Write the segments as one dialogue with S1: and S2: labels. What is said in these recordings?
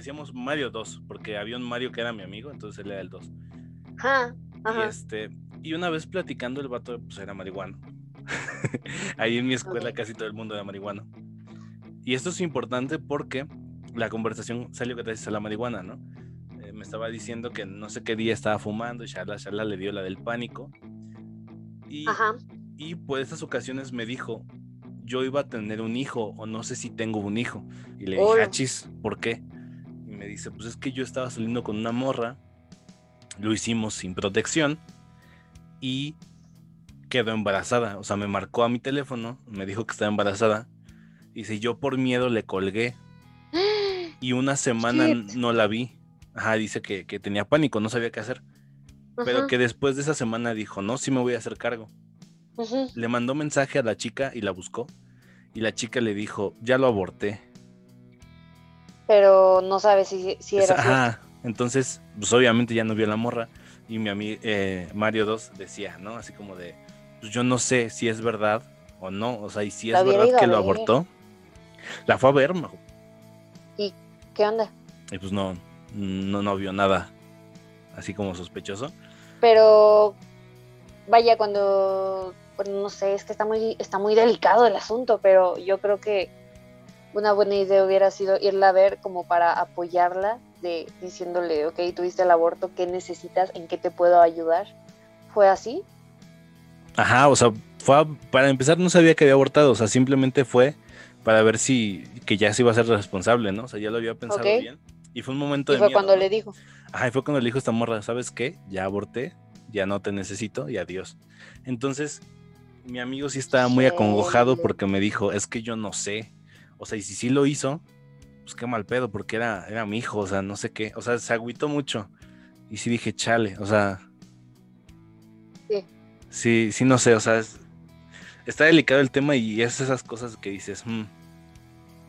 S1: decíamos Mario 2, porque había un Mario que era mi amigo, entonces él era el 2.
S2: Ajá,
S1: Y, este, y una vez platicando, el vato pues, era marihuano. Ahí en mi escuela casi todo el mundo era marihuano. Y esto es importante porque la conversación salió gracias a la marihuana, ¿no? Eh, me estaba diciendo que no sé qué día estaba fumando y shala, shala, le dio la del pánico. Y,
S2: Ajá.
S1: y por estas ocasiones me dijo, yo iba a tener un hijo o no sé si tengo un hijo. Y le dije, achis, ¿por qué? Me dice, pues es que yo estaba saliendo con una morra, lo hicimos sin protección y quedó embarazada. O sea, me marcó a mi teléfono, me dijo que estaba embarazada. Dice, yo por miedo le colgué y una semana
S2: Shit.
S1: no la vi. Ajá, dice que, que tenía pánico, no sabía qué hacer. Pero que después de esa semana dijo, no, sí me voy a hacer cargo le mandó mensaje a la chica y la buscó. Y la chica le dijo, ya lo aborté.
S2: Pero no sabes si, si era
S1: ajá. Entonces, pues obviamente ya no vio a la morra. Y mi amigo Mario 2 decía, ¿no? Así como de, pues yo no sé si es verdad o no. O sea, y si es verdad que lo abortó. La fue a ver, majo,
S2: ¿Qué onda?
S1: y pues no, no, no vio nada así como sospechoso.
S2: Pero vaya, cuando, bueno, no sé, es que está muy, está muy delicado el asunto, pero yo creo que una buena idea hubiera sido irla a ver como para apoyarla, de diciéndole, ok, tuviste el aborto, ¿qué necesitas? ¿En qué te puedo ayudar? ¿Fue así?
S1: Ajá, o sea, fue a- para empezar no sabía que había abortado, o sea, simplemente fue para ver si que ya se iba a ser responsable, ¿no? O sea, ya lo había pensado bien. Y fue un momento
S2: Y
S1: de
S2: fue
S1: miedo,
S2: cuando
S1: ¿no?
S2: le dijo,
S1: Ajá, y fue cuando le dijo esta morra, ¿sabes qué? Ya aborté, ya no te necesito y adiós. Entonces, mi amigo sí estaba muy acongojado porque me dijo, es que yo no sé. O sea, y si sí lo hizo, pues qué mal pedo, porque era, era mi hijo, o sea, no sé qué. O sea, se agüitó mucho. Y sí dije, chale, o sea.
S2: Sí.
S1: Sí, sí, no sé, o sea, es- está delicado el tema y es esas cosas que dices, "Mm,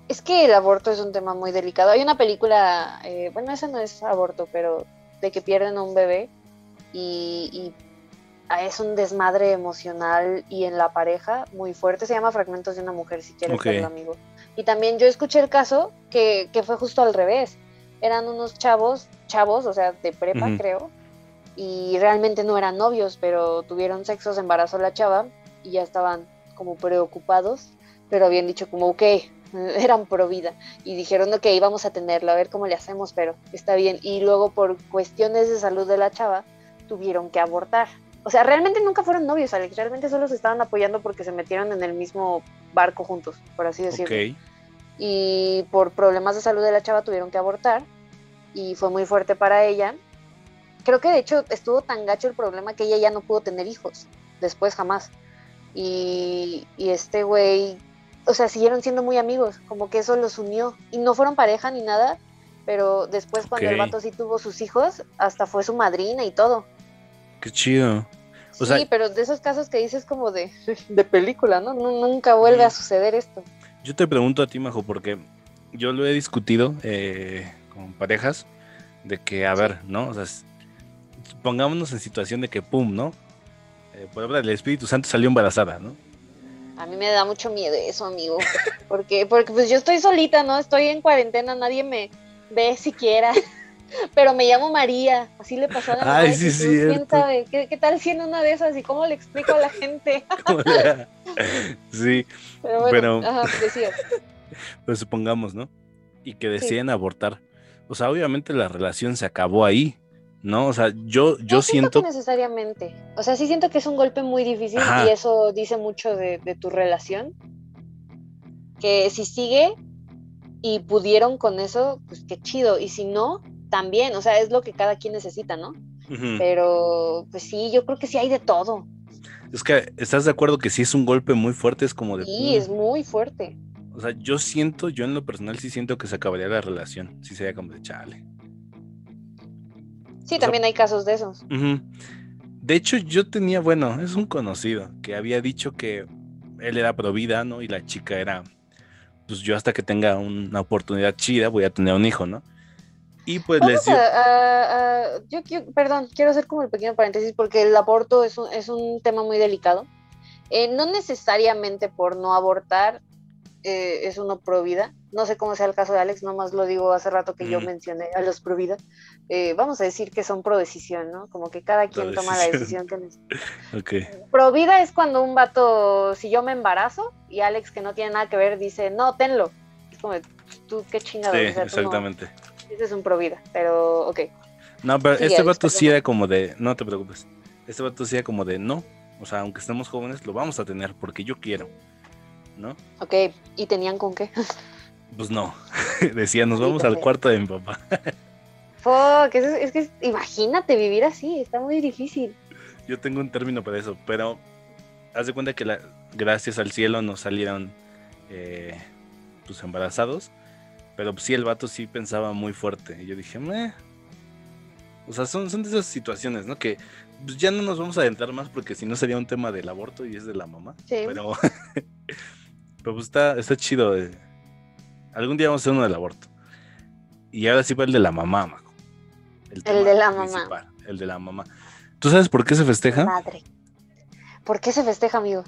S2: Es que el aborto es un tema muy delicado. Hay una película, eh, bueno, esa no es aborto, pero de que pierden a un bebé y, y, ah, es un desmadre emocional y en la pareja muy fuerte. Se llama Fragmentos de una mujer, si quieres
S1: Ok.
S2: verlo, amigo. Y también yo escuché el caso que, que fue justo al revés. Eran unos chavos, chavos, o sea, de prepa, creo, y realmente no eran novios, pero tuvieron sexo, se embarazó la chava y ya estaban como preocupados, pero habían dicho como, ok, eran pro vida y dijeron, ok, vamos a tenerlo, a ver cómo le hacemos, pero está bien. Y luego por cuestiones de salud de la chava, tuvieron que abortar. O sea, realmente nunca fueron novios, Alex, realmente solo se estaban apoyando porque se metieron en el mismo barco juntos, por así decirlo y por problemas de salud de la chava tuvieron que abortar y fue muy fuerte para ella. Creo que de hecho estuvo tan gacho el problema que ella ya no pudo tener hijos, después jamás. Y, y este güey, o sea, siguieron siendo muy amigos, como que eso los unió. Y no fueron pareja ni nada, pero después cuando el vato sí tuvo sus hijos, hasta fue su madrina y todo.
S1: Qué chido. O
S2: sí, pero de esos casos que dices como de, de película, ¿no? Nu- Nunca vuelve a suceder esto.
S1: Yo te pregunto a ti, Majo, porque yo lo he discutido eh, con parejas de que, a ver, ¿no? O sea, pongámonos en situación de que, pum, ¿no? Eh, por obra del Espíritu Santo salió embarazada, ¿no?
S2: A mí me da mucho miedo eso, amigo. Porque, porque pues yo estoy solita, ¿no? Estoy en cuarentena, nadie me ve siquiera. Pero me llamo María, así le pasó a la
S1: Ay, sí es
S2: Jesús, ¿Quién
S1: cierto.
S2: sabe? ¿Qué, qué tal si en una de esas y cómo le explico a la gente?
S1: sí,
S2: Pero bueno,
S1: Pero-
S2: ajá, decía.
S1: pues supongamos, ¿no? Y que deciden abortar. O sea, obviamente la relación se acabó ahí, ¿no? O sea, yo, yo
S2: No
S1: siento...
S2: que necesariamente. O sea, sí siento que es un golpe muy difícil
S1: Ajá.
S2: y eso dice mucho de, de tu relación. Que si sigue y pudieron con eso, pues qué chido. Y si no, también. O sea, es lo que cada quien necesita, ¿no? Pero, pues sí, yo creo que sí hay de todo.
S1: Es que, ¿estás de acuerdo que sí es un golpe muy fuerte? Es como de...
S2: Sí, es muy fuerte.
S1: O sea, yo siento, yo en lo personal sí siento que se acabaría la relación. Sí sería como de chale.
S2: Sí, también hay casos de esos.
S1: De hecho, yo tenía, bueno, es un conocido que había dicho que él era pro vida, ¿no? Y la chica era, pues yo hasta que tenga una oportunidad chida voy a tener un hijo, ¿no? Y pues les dio...
S2: a, a- yo quiero, perdón, quiero hacer como el pequeño paréntesis porque el aborto es un, es un tema muy delicado. Eh, no necesariamente por no abortar eh, es uno pro vida. no sé cómo sea el caso de Alex, nomás lo digo hace rato que yo
S1: Mm.
S2: mencioné a los pro vida, eh, vamos a decir que son pro decisión, ¿no? Como que cada quien toma la
S1: decisión.
S2: que necesita.
S1: Ok.
S2: Pro vida es cuando un vato, si yo me embarazo y Alex que no tiene nada que ver dice, no, tenlo. Es como, tú qué chingado.
S1: Sí,
S2: o sea, tú no-
S1: exactamente.
S2: Ese es un pro vida, pero ok.
S1: No, pero
S2: Sí,
S1: este vato sí era como de, no te preocupes. Este vato sí era como de, no. O sea, aunque estemos jóvenes, lo vamos a tener porque yo quiero. ¿No?
S2: Ok, ¿y tenían con qué?
S1: Pues no. Decía, nos vamos al cuarto de mi papá.
S2: Fuck, es, es que imagínate vivir así, está muy difícil.
S1: Yo tengo un término para eso, pero haz de cuenta que la- gracias al cielo nos salieron eh, pues embarazados. Pero sí, el vato sí pensaba muy fuerte. Y yo dije, meh. O sea, son, son de esas situaciones, ¿no? Que pues, ya no nos vamos a adentrar más porque si no sería un tema del aborto y es de la mamá.
S2: Sí.
S1: Pero, pero pues está, está chido. eh. Algún día vamos a hacer uno del aborto. Y ahora sí va el de la mamá, Majo.
S2: El de la mamá.
S1: principal, El de la mamá. ¿Tú sabes por qué se festeja?
S2: Madre. ¿Por qué se festeja, amigo?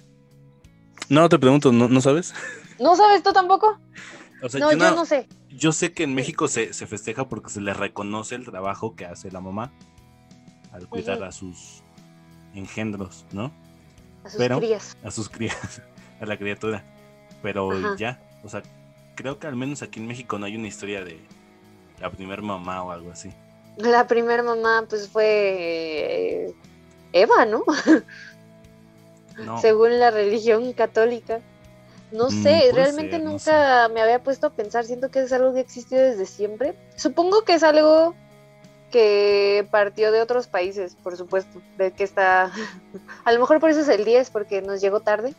S1: No, te pregunto, ¿no, no sabes?
S2: ¿No sabes tú tampoco?
S1: O sea,
S2: no,
S1: yo,
S2: yo
S1: no-
S2: no sé.
S1: yo sé que en México se, se festeja porque se le reconoce el trabajo que hace la mamá al cuidar a sus engendros, ¿no?
S2: A sus
S1: pero-
S2: crías.
S1: A sus crías, a la criatura. Pero
S2: Ajá.
S1: ya, o sea, creo que al menos aquí en México no hay una historia de la primer mamá o algo así.
S2: La primer mamá, pues fue eh, Eva, ¿no?
S1: No,
S2: Según la religión católica. No
S1: Mm,
S2: sé, realmente
S1: ser, no
S2: nunca me había puesto a pensar. Siento que es algo que ha existido desde siempre. Supongo que es algo que partió de otros países, por supuesto. De que está. A lo mejor por eso es el 10, porque nos llegó tarde.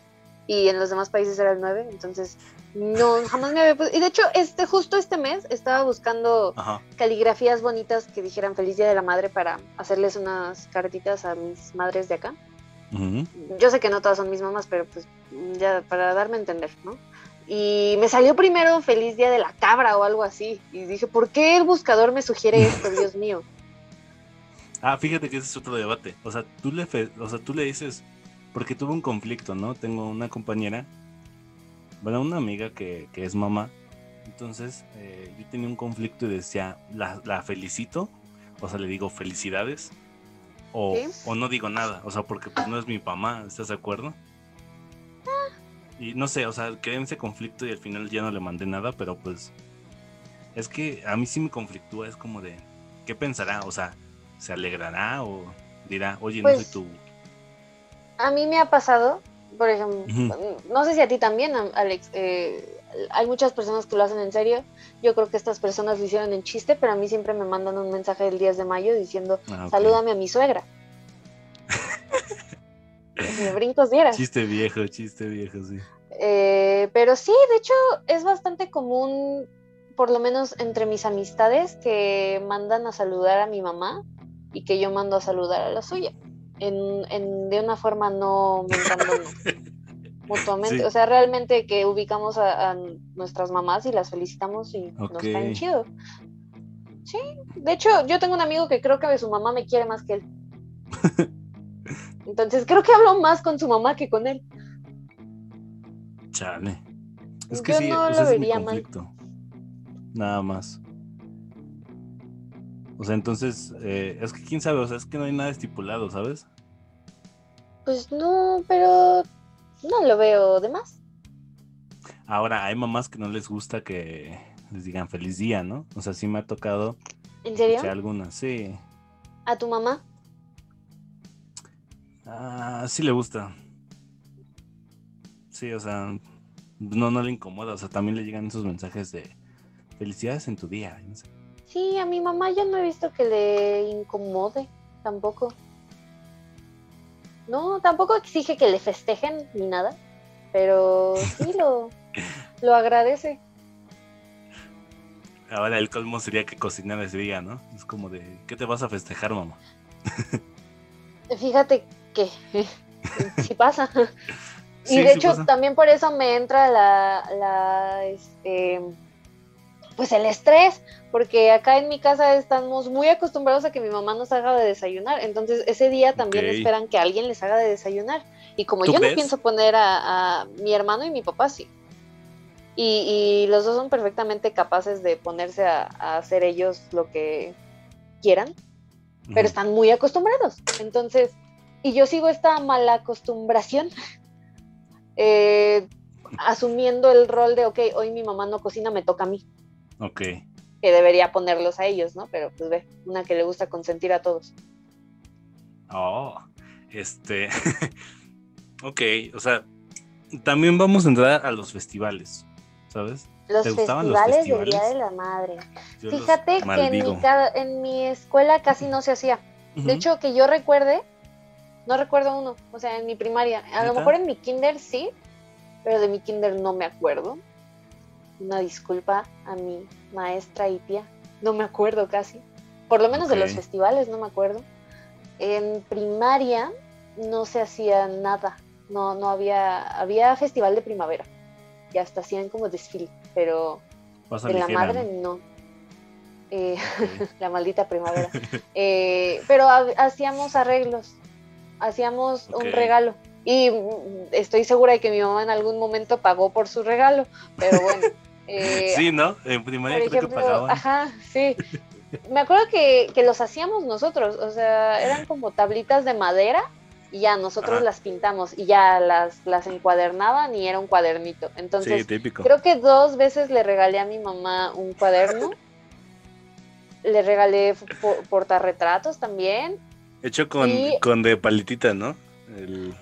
S2: Y en los demás países era el 9. Entonces, no, jamás me había puesto. Y de hecho, este, justo este mes estaba buscando
S1: Ajá.
S2: caligrafías bonitas que dijeran Feliz Día de la Madre para hacerles unas cartitas a mis madres de acá. Yo sé que no todas son mis mamás, pero pues ya para darme a entender, ¿no? Y me salió primero Feliz Día de la Cabra o algo así. Y dije, ¿por qué el buscador me sugiere esto, Dios mío?
S1: Ah, fíjate que ese es otro debate. O sea, tú le, fe- o sea, tú le dices, porque tuve un conflicto, ¿no? Tengo una compañera, bueno, una amiga que, que es mamá. Entonces, eh, yo tenía un conflicto y decía, la, la felicito, o sea, le digo felicidades, o,
S2: Sí.
S1: o no digo nada, o sea, porque pues no es mi mamá, ¿estás de acuerdo? Y no sé, o sea, quedé en ese conflicto y al final ya no le mandé nada, pero pues es que a mí sí me conflictúa, es como de, ¿qué pensará? O sea, ¿se alegrará o dirá, oye, no
S2: Pues,
S1: soy tu...
S2: A mí me ha pasado, por ejemplo, no sé si a ti también, Am- Alex, eh, hay muchas personas que lo hacen en serio. Yo creo que estas personas lo hicieron en chiste, pero a mí siempre me mandan un mensaje el 10 de mayo diciendo,
S1: Ah,
S2: salúdame a mi suegra. me brincos dieras.
S1: Chiste viejo, chiste viejo, sí.
S2: Eh, pero sí, de hecho, es bastante común, por lo menos entre mis amistades, que mandan a saludar a mi mamá y que yo mando a saludar a la suya. En, en- de una forma no mentándonos mutuamente.
S1: Sí.
S2: O sea, realmente que ubicamos a, a nuestras mamás y las felicitamos y nos
S1: Ok.
S2: caen chido. Sí, de hecho, yo tengo un amigo que creo que su mamá me quiere más que él. Entonces creo que hablo más con su mamá que con él.
S1: Chale. Es que
S2: Yo
S1: sí,
S2: no
S1: o
S2: lo
S1: es mi
S2: vería mal.
S1: conflicto. Nada más. O sea, entonces, eh, es que quién sabe, o sea, es que no hay nada estipulado, ¿sabes?
S2: Pues no, pero no lo veo de más.
S1: Ahora, hay mamás que no les gusta que les digan feliz día, ¿no? O sea, sí me ha tocado
S2: ¿En serio?
S1: algunas, sí.
S2: ¿A tu mamá?
S1: Ah, sí le gusta. Sí, o sea, no, no le incomoda, o sea, también le llegan esos mensajes de felicidades en tu día. y no sé.
S2: Sí, a mi mamá yo no he visto que le incomode tampoco. No, tampoco exige que le festejen ni nada, pero sí lo, lo agradece.
S1: Ahora el colmo sería que cocinar ese día, ¿no? Es como de, ¿qué te vas a festejar, mamá?
S2: Fíjate que sí pasa.
S1: Sí,
S2: y de
S1: sí
S2: hecho
S1: pasa.
S2: también por eso me entra la, la este pues el estrés, porque acá en mi casa estamos muy acostumbrados a que mi mamá nos haga de desayunar, entonces ese día también esperan que alguien les haga de desayunar. Y como
S1: ¿Tú
S2: yo
S1: crees?
S2: no pienso poner a, a mi hermano y mi papá, sí. Y, los dos son perfectamente capaces de ponerse a, hacer ellos lo que quieran, pero están muy acostumbrados. Entonces, y yo sigo esta mala acostumbración, eh, asumiendo el rol de, ok, hoy mi mamá no cocina, me toca a mí.
S1: Ok.
S2: Que debería ponerlos a ellos, ¿no? Pero pues ve, una que le gusta consentir a todos.
S1: Oh, este. ok, o sea, también vamos a entrar a los festivales. ¿sabes?
S2: Los festivales, del Día de la Madre. Fíjate que en mi, en mi, escuela casi no se hacía. De hecho, que yo recuerde, no recuerdo uno, o sea, en mi primaria. A lo mejor en mi kinder sí, pero de mi kinder no me acuerdo. Una disculpa a mi maestra y tía, no me acuerdo casi. Por lo menos de los festivales, no me acuerdo. En primaria no se hacía nada, no, no había, había festival de primavera y hasta hacían como desfile, pero en la madre no. Eh, la maldita primavera. Eh, pero hacíamos arreglos, hacíamos un regalo. Y estoy segura de que mi mamá en algún momento pagó por su regalo, pero bueno.
S1: Eh, sí, ¿no? En primaria creo que pagaban.
S2: Ajá, sí. Me acuerdo que, que los hacíamos nosotros, o sea, eran como tablitas de madera y ya nosotros las pintamos y ya las, las encuadernaban y era un cuadernito. Entonces, creo que dos veces le regalé a mi mamá un cuaderno. le regalé portarretratos también.
S1: Hecho con, con de palitita, ¿no?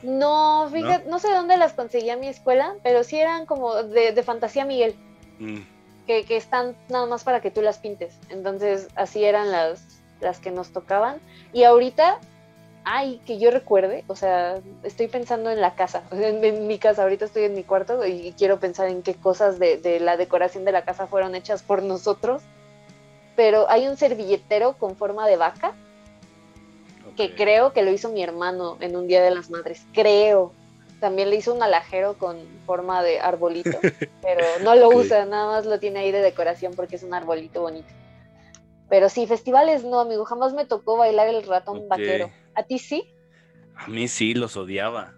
S2: No, fíjate, ¿no? sé dónde las conseguí a mi escuela, pero sí eran como de, fantasía Miguel. Mm. Que, que, están nada más para que tú las pintes. Entonces, así eran las, las que nos tocaban. Y ahorita ay, que yo recuerde, o sea, estoy pensando en la casa, en, mi casa, ahorita estoy en mi cuarto y quiero pensar en qué cosas de, la decoración de la casa fueron hechas por nosotros, pero hay un servilletero con forma de vaca que creo que lo hizo mi hermano en un Día de las Madres, creo. También le hizo un alajero con forma de arbolito, pero no lo usa, nada más lo tiene ahí de decoración porque es un arbolito bonito. Pero sí, festivales no, amigo, jamás me tocó bailar el ratón vaquero. ¿A ti sí?
S1: A mí sí, los odiaba.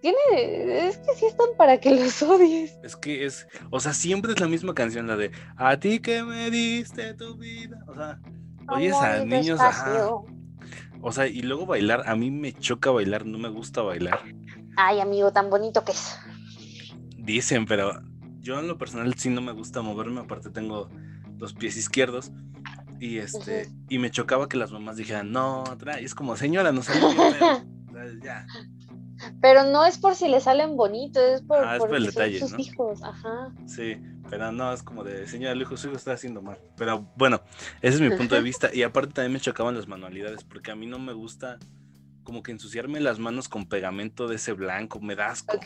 S2: Tiene, es que sí están para que los odies.
S1: Es que es, o sea, siempre es la misma canción, la de A ti que me diste tu vida. O sea, oyes a niños, O sea, y luego bailar, a mí me choca bailar, no me gusta bailar.
S2: Ay, amigo, tan bonito que es.
S1: Dicen, pero yo en lo personal sí no me gusta moverme, aparte tengo los pies izquierdos. Y este, y me chocaba que las mamás dijeran, no, trae, es como, señora, no sale
S2: ya. Pero no es por si le salen bonitos, es por,
S1: ah, el detalle,
S2: sus hijos, ajá.
S1: Sí, pero no, es como de, señora, el hijo su hijo está haciendo mal. Pero bueno, ese es mi punto de vista. Y aparte también me chocaban las manualidades, porque a mí no me gusta como que ensuciarme las manos con pegamento de ese blanco, me da asco.
S2: Ok.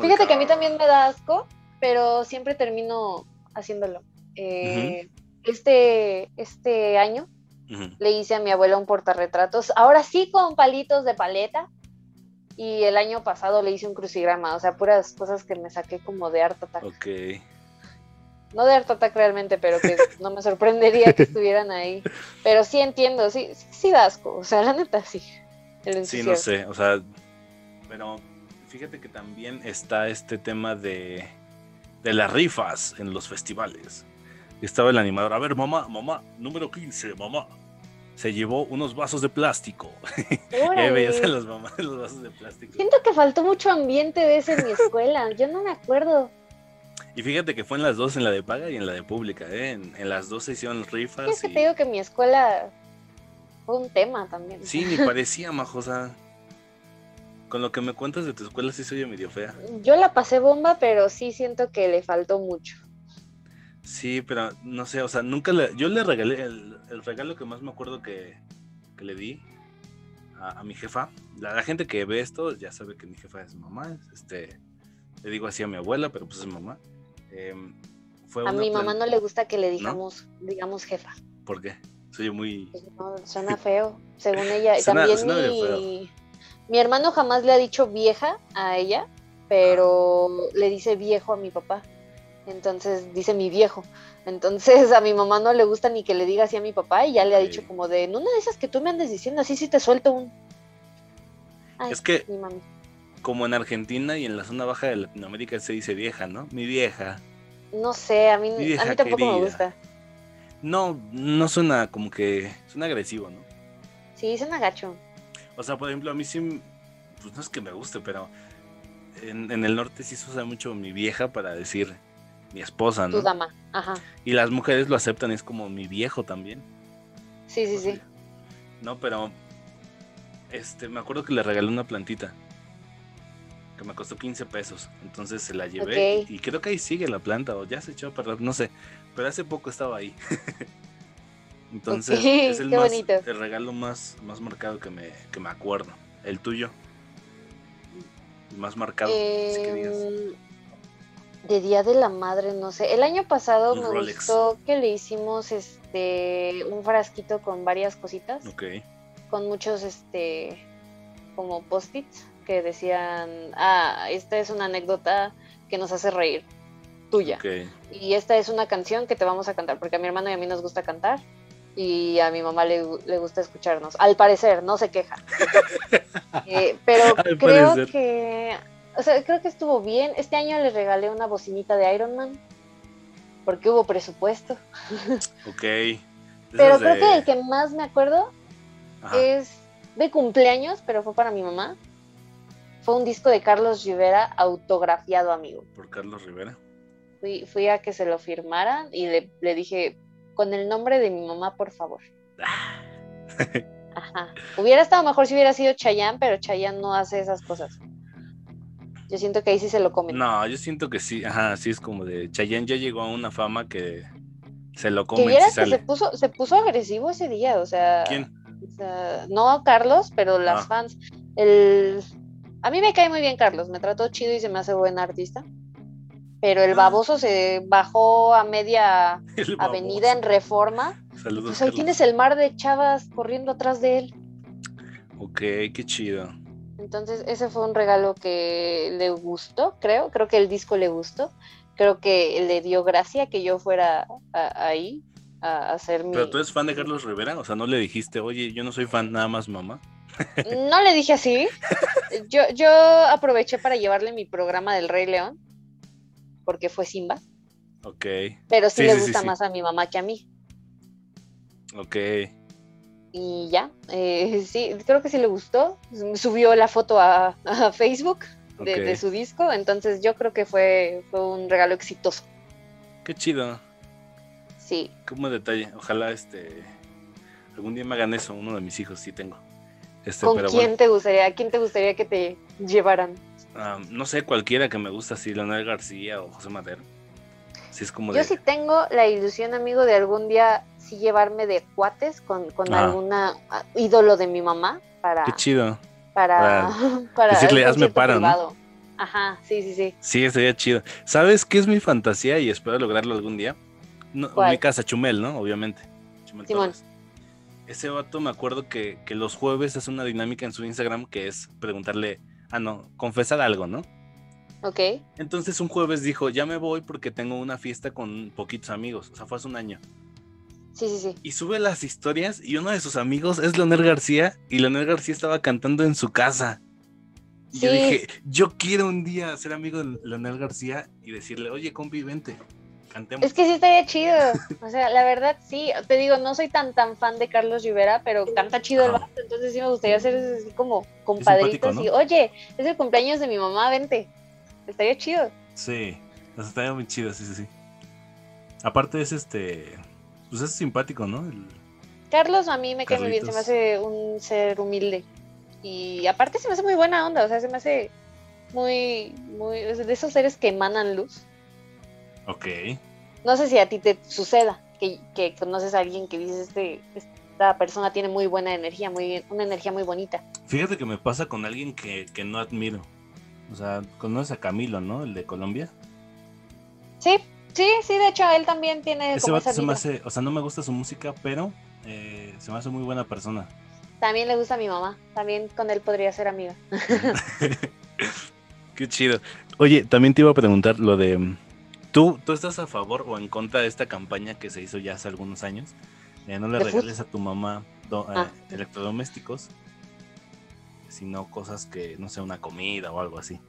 S2: Fíjate que a mí también me da asco, pero siempre termino haciéndolo. Eh, este, este año le hice a mi abuela un portarretratos, ahora sí con palitos de paleta. Y el año pasado le hice un crucigrama, o sea, puras cosas que me saqué como de Art Attack.
S1: Ok.
S2: No de Art Attack realmente, pero que no me sorprendería que estuvieran ahí. Pero sí entiendo, sí, sí da asco, o sea, la neta sí.
S1: Sí, no sé, o sea, pero fíjate que también está este tema de, de las rifas en los festivales estaba el animador. A ver, mamá, mamá, número 15, mamá. Se llevó unos vasos de plástico. y veías a los mamás los vasos de plástico.
S2: Siento que faltó mucho ambiente de ese en mi escuela. Yo no me acuerdo.
S1: Y fíjate que fue en las dos, en la de paga y en la de pública. ¿eh? En, las dos se hicieron rifas.
S2: Es que te digo que mi escuela fue un tema también.
S1: Sí, ni parecía, majosa. Con lo que me cuentas de tu escuela sí soy medio fea.
S2: Yo la pasé bomba, pero sí siento que le faltó mucho.
S1: Sí, pero no sé, o sea, nunca le. Yo le regalé. El, regalo que más me acuerdo que, le di a, mi jefa. La, gente que ve esto ya sabe que mi jefa es mamá. Este, le digo así a mi abuela, pero pues es mamá. Em,
S2: a mi mamá no le gusta que le digamos, digamos jefa.
S1: ¿Por qué? Soy muy.
S2: Pues suena feo, según ella. También mi, mi hermano jamás le ha dicho vieja a ella, pero le dice viejo a mi papá. Entonces dice mi viejo. Entonces a mi mamá no le gusta ni que le diga así a mi papá y ya le ha dicho como de, en una de esas que tú me andes diciendo, así sí te suelto un...
S1: es que como en Argentina y en la zona baja de Latinoamérica se dice vieja, ¿no? Mi vieja.
S2: No sé, a mí, a mí tampoco me gusta.
S1: No, no suena como que. Suena agresivo, ¿no?
S2: Sí, suena gacho.
S1: O sea, por ejemplo, a mí sí. Pues no es que me guste, pero. En, en el norte sí se usa mucho mi vieja para decir mi esposa,
S2: Tu
S1: ¿no?
S2: dama. Ajá.
S1: Y las mujeres lo aceptan, es como mi viejo también.
S2: Sí, sí, sí.
S1: No, pero. Este, me acuerdo que le regalé una plantita. Que me costó 15 pesos. Entonces se la llevé. Y, y creo que ahí sigue la planta. O ya se echó a perder. No sé. Pero hace poco estaba ahí. Entonces
S2: Ok,
S1: es el,
S2: qué
S1: más,
S2: bonito.
S1: el regalo más, más marcado que me, que me acuerdo. El tuyo. El más marcado. así que digas.
S2: Em, de Día de la Madre, no sé. El año pasado
S1: Un
S2: me
S1: Rolex.
S2: gustó que le hicimos este un frasquito con varias cositas,
S1: Ok.
S2: con muchos este como post-its que decían, ah, esta es una anécdota que nos hace reír, tuya. Y esta es una canción que te vamos a cantar, porque a mi hermano y a mí nos gusta cantar. Y a mi mamá le, le gusta escucharnos. Al parecer, no se queja. Eh, pero
S1: Al
S2: creo
S1: parecer.
S2: que. O sea, creo que estuvo bien. Este año le regalé una bocinita de Iron Man. Porque hubo presupuesto.
S1: Ok.
S2: Pero creo
S1: de-
S2: que el que más me acuerdo
S1: Ajá.
S2: es de cumpleaños, pero fue para mi mamá. Fue un disco de Carlos Rivera autografiado, amigo.
S1: Por Carlos Rivera.
S2: Fui, fui a que se lo firmaran y le, le dije, con el nombre de mi mamá, por favor. Ajá. Hubiera estado mejor si hubiera sido Chayanne, pero Chayanne no hace esas cosas. Yo siento que ahí sí se lo comen.
S1: No, yo siento que sí, ajá, sí es como de Chayanne ya llegó a una fama que se lo comen si
S2: que se puso, se puso agresivo ese día, o sea,
S1: ¿Quién?
S2: o sea, no Carlos, pero las
S1: Ah.
S2: fans. El, a mí me cae muy bien Carlos, me trató chido y se me hace buen artista. Pero el
S1: Ah.
S2: baboso se bajó a media avenida en. Reforma.
S1: Saludos.
S2: Pues ahí
S1: Carlos.
S2: tienes el mar de chavas corriendo atrás de él.
S1: Ok, qué chido.
S2: Entonces, ese fue un regalo que le gustó, creo. Creo que el disco le gustó. Creo que le dio gracia que yo fuera a- ahí a hacer mi.
S1: Pero tú eres fan de Carlos Rivera, o sea, no le dijiste, oye, yo no soy fan, nada más mamá.
S2: No le dije así. Yo, yo aproveché para llevarle mi programa del Rey León, porque fue Simba.
S1: Ok,
S2: Pero sí,
S1: Sí,
S2: le
S1: sí,
S2: gusta
S1: sí.
S2: más a mi mamá que a mí.
S1: ok.
S2: Y ya, eh, sí, creo que sí le gustó. Subió la foto a, a Facebook de,
S1: ok.
S2: de su disco, entonces yo creo que fue, fue un regalo exitoso.
S1: Qué chido,
S2: Sí,
S1: qué buen detalle. Ojalá este algún día me hagan eso, uno de mis hijos sí tengo. Este,
S2: ¿Con
S1: pero
S2: quién
S1: bueno,
S2: te gustaría? ¿A quién te gustaría que te llevaran?
S1: ah, no sé, cualquiera que me gusta, así, Leonel García o José Madero. Sí es como
S2: Yo
S1: de.
S2: sí tengo la ilusión, amigo, de algún día sí llevarme de cuates con, con
S1: Ajá.
S2: alguna ah, ídolo de mi mamá para,
S1: Qué chido.
S2: para, para
S1: decirle,
S2: un
S1: "Hazme paro", ¿no?
S2: Ajá, sí, sí, sí.
S1: Sí, estaría chido. ¿Sabes qué es mi fantasía y espero lograrlo algún día? Mi casa, Chumel, ¿no? Obviamente. Chumel
S2: Simón.
S1: Torres. Ese vato me acuerdo que, que los jueves hace una dinámica en su Instagram que es preguntarle, ah, no, confesar algo, ¿no?
S2: Ok.
S1: Entonces un jueves dijo, ya me voy porque tengo una fiesta con poquitos amigos. O sea, fue hace un año.
S2: Sí, sí, sí.
S1: Y sube las historias y uno de sus amigos es Leonel García y Leonel García estaba cantando en su casa. Y yo
S2: Sí.
S1: dije, yo quiero un día ser amigo de Leonel García y decirle, oye, compi, vente, cantemos.
S2: Es que sí estaría chido. O sea, la verdad sí. Te digo, no soy tan tan fan de Carlos Rivera, pero canta chido el vato. Entonces sí me gustaría hacer así como compadritos y, oye, es el cumpleaños de mi mamá, vente. Estaría chido.
S1: Sí, estaría muy chido, sí, sí, sí. Aparte es este, pues es simpático, ¿no? El-
S2: Carlos a mí me cae muy bien, se me hace un ser humilde. Y aparte se me hace muy buena onda, o sea, se me hace muy, muy, de esos seres que emanan luz.
S1: Ok.
S2: No sé si a ti te suceda, que, que conoces a alguien que dices, este, esta persona tiene muy buena energía, muy, una energía muy bonita.
S1: Fíjate que me pasa con alguien que, que no admiro. O sea, conoces a Camilo, ¿no? El de Colombia.
S2: Sí, sí, sí, de hecho él también tiene
S1: Ese
S2: como
S1: vato
S2: esa
S1: se me hace, o sea, no me gusta su música, pero eh, se me hace muy buena persona.
S2: También le gusta a mi mamá, también con él podría ser amiga.
S1: Qué chido. Oye, también te iba a preguntar lo de. ¿Tú, ¿Tú estás a favor o en contra de esta campaña que se hizo ya hace algunos años? No le regales a tu mamá do- eh,
S2: Ah.
S1: electrodomésticos. sino cosas que, no sé, una comida o algo así.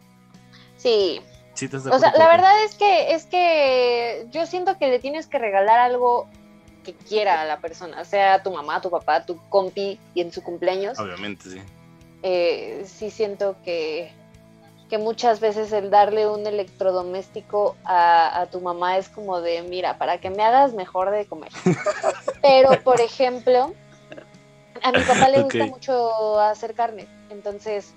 S2: Sí.
S1: Sí, te
S2: O sea, la verdad es que es que yo siento que le tienes que regalar algo que quiera a la persona, sea tu mamá, tu papá, tu compi y en su cumpleaños.
S1: Obviamente, sí.
S2: Eh, sí siento que, que muchas veces el darle un electrodoméstico a, a tu mamá es como de, mira, para que me hagas mejor de comer. Pero, por ejemplo, a mi papá le gusta mucho hacer carne, entonces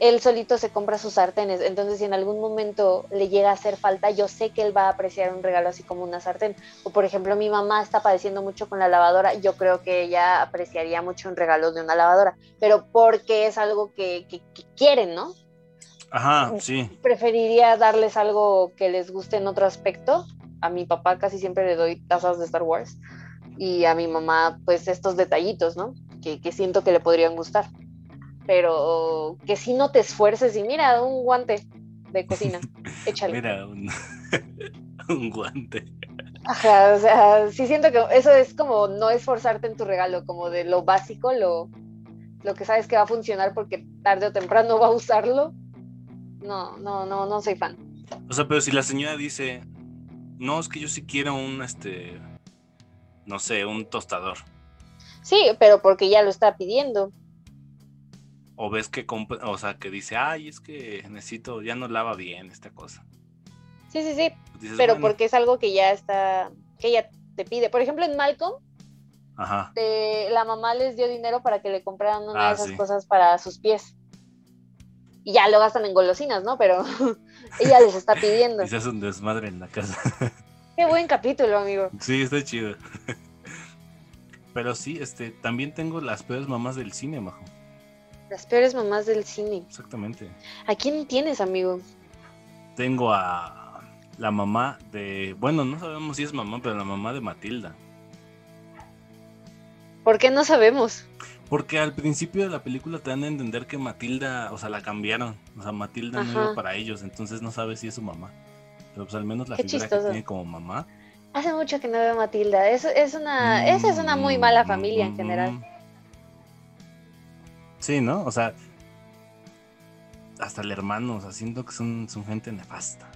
S2: él solito se compra sus sartenes, entonces si en algún momento le llega a hacer falta, yo sé que él va a apreciar un regalo así como una sartén. O por ejemplo, mi mamá está padeciendo mucho con la lavadora, yo creo que ella apreciaría mucho un regalo de una lavadora, pero porque es algo que, que- que quieren, ¿no?
S1: Ajá, sí.
S2: Preferiría darles algo que les guste en otro aspecto. A mi papá casi siempre le doy tazas de Star Wars y a mi mamá pues estos detallitos, ¿no? Que, que siento que le podrían gustar. Pero que si no te esfuerces y mira, un guante de cocina, échale.
S1: Mira, un, un guante.
S2: Ajá, o sea, sí siento que eso es como no esforzarte en tu regalo, como de lo básico, lo, lo que sabes que va a funcionar porque tarde o temprano va a usarlo. No, no, no, no soy fan.
S1: O sea, pero si la señora dice, no, es que yo sí quiero un, este, no sé, un tostador.
S2: Sí, pero porque ya lo está pidiendo.
S1: O ves que compra, o sea, que dice, ay, es que necesito, ya no lava bien esta cosa.
S2: Sí, sí, sí,
S1: dices,
S2: pero
S1: "Bueno".
S2: porque es algo que ya está, que ella te pide. Por ejemplo, en Malcolm,
S1: Ajá.
S2: eh, la mamá les dio dinero para que le compraran una
S1: Ah,
S2: de esas
S1: sí.
S2: cosas para sus pies. Y ya lo gastan en golosinas, ¿no? Pero ella les está pidiendo.
S1: Y se hace un desmadre en la casa.
S2: Qué buen capítulo, amigo.
S1: sí, está chido. Pero sí, este, también tengo las peores mamás del cine, majo.
S2: Las peores mamás del cine.
S1: Exactamente.
S2: ¿A quién tienes, amigo?
S1: Tengo a la mamá de, bueno, no sabemos si es mamá, pero la mamá de Matilda.
S2: ¿Por qué no sabemos?
S1: Porque al principio de la película te dan a entender que Matilda, o sea, la cambiaron. O sea, Matilda no
S2: Ajá.
S1: iba para ellos, entonces no sabes si es su mamá. Pero pues al menos la
S2: Qué
S1: figura
S2: chistoso.
S1: que tiene como mamá.
S2: Hace mucho que no veo a Matilda. Es, es una, esa es una muy mala familia en general.
S1: Mm. Sí, ¿no? O sea, hasta el hermano, o sea, siento que son, son gente nefasta.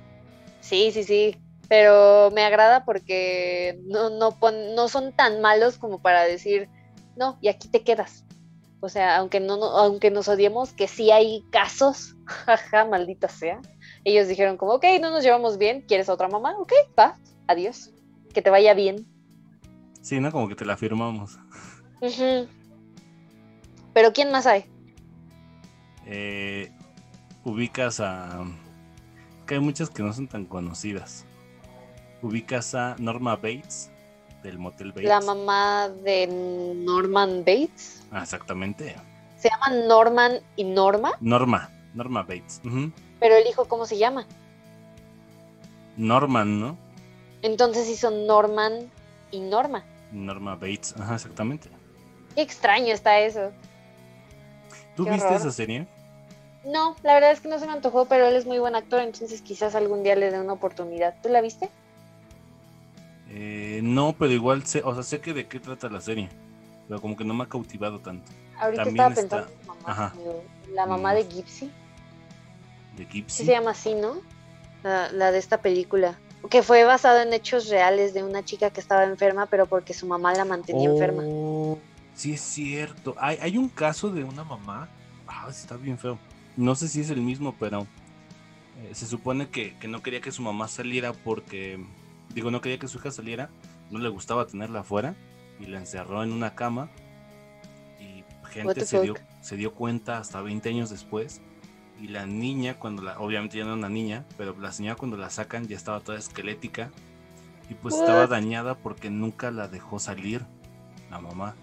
S2: Sí, sí, sí. Pero me agrada porque no, no, pon- no son tan malos como para decir, no, y aquí te quedas. O sea, aunque no, no- aunque nos odiemos, que sí hay casos, jaja, maldita sea. Ellos dijeron como, ok, no nos llevamos bien, ¿quieres a otra mamá? Ok, va, adiós, que te vaya bien.
S1: Sí, ¿no? Como que te la firmamos.
S2: Pero ¿quién más hay?
S1: Eh, ubicas a... Que hay muchas que no son tan conocidas. Ubicas a Norma Bates, del Motel Bates.
S2: La mamá de Norman Bates.
S1: Ah, exactamente.
S2: Se llaman Norman y Norma,
S1: Norma, Norma Bates.
S2: Pero el hijo, ¿cómo se llama?
S1: Norman, ¿no?
S2: Entonces son Norman y Norma.
S1: Norma Bates, ajá, exactamente.
S2: Qué extraño está eso.
S1: ¿Tú
S2: Qué
S1: viste
S2: horror.
S1: esa serie?
S2: No, la verdad es que no se me antojó, pero él es muy buen actor, entonces quizás algún día le dé una oportunidad. ¿Tú la viste?
S1: Eh, no, pero igual sé, o sea, sé que de qué trata la serie, pero como que no me ha cautivado tanto.
S2: Ahorita
S1: También
S2: estaba
S1: está-
S2: pensando mamá, la mamá
S1: Mm.
S2: de Gypsy.
S1: De
S2: Sí
S1: Gypsy.
S2: se llama así, ¿no? La, la de esta película. Que fue basada en hechos reales de una chica que estaba enferma, pero porque su mamá la mantenía enferma.
S1: Oh, Sí, es cierto. Hay, hay un caso de una mamá. Ah, sí está bien feo. No sé si es el mismo, pero eh, se supone que, que no quería que su mamá saliera porque, digo, no quería que su hija saliera. No le gustaba tenerla afuera y la encerró en una cama. Y gente se dio, se dio cuenta hasta 20 años después. Y la niña, cuando la, obviamente ya no era una niña, pero la señora cuando la sacan ya estaba toda esquelética. Y pues estaba dañada porque nunca la dejó salir la mamá.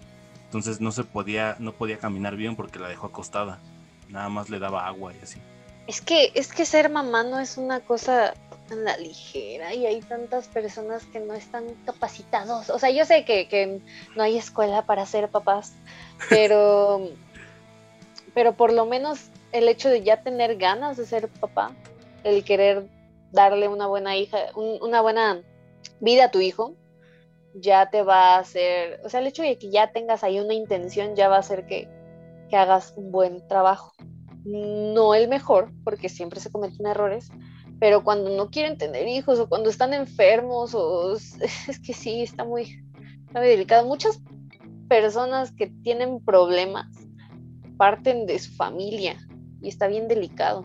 S1: Entonces no se podía, no podía caminar bien porque la dejó acostada. Nada más le daba agua y así.
S2: Es que, es que ser mamá no es una cosa tan la ligera y hay tantas personas que no están capacitados. O sea, yo sé que, que no hay escuela para ser papás, pero, pero por lo menos el hecho de ya tener ganas de ser papá, el querer darle una buena hija, un- una buena vida a tu hijo, ya te va a hacer, o sea, el hecho de que ya tengas ahí una intención ya va a hacer que, que hagas un buen trabajo. No el mejor, porque siempre se cometen errores, pero cuando no quieren tener hijos o cuando están enfermos, o es que sí, está muy, está muy delicado. Muchas personas que tienen problemas parten de su familia y está bien delicado.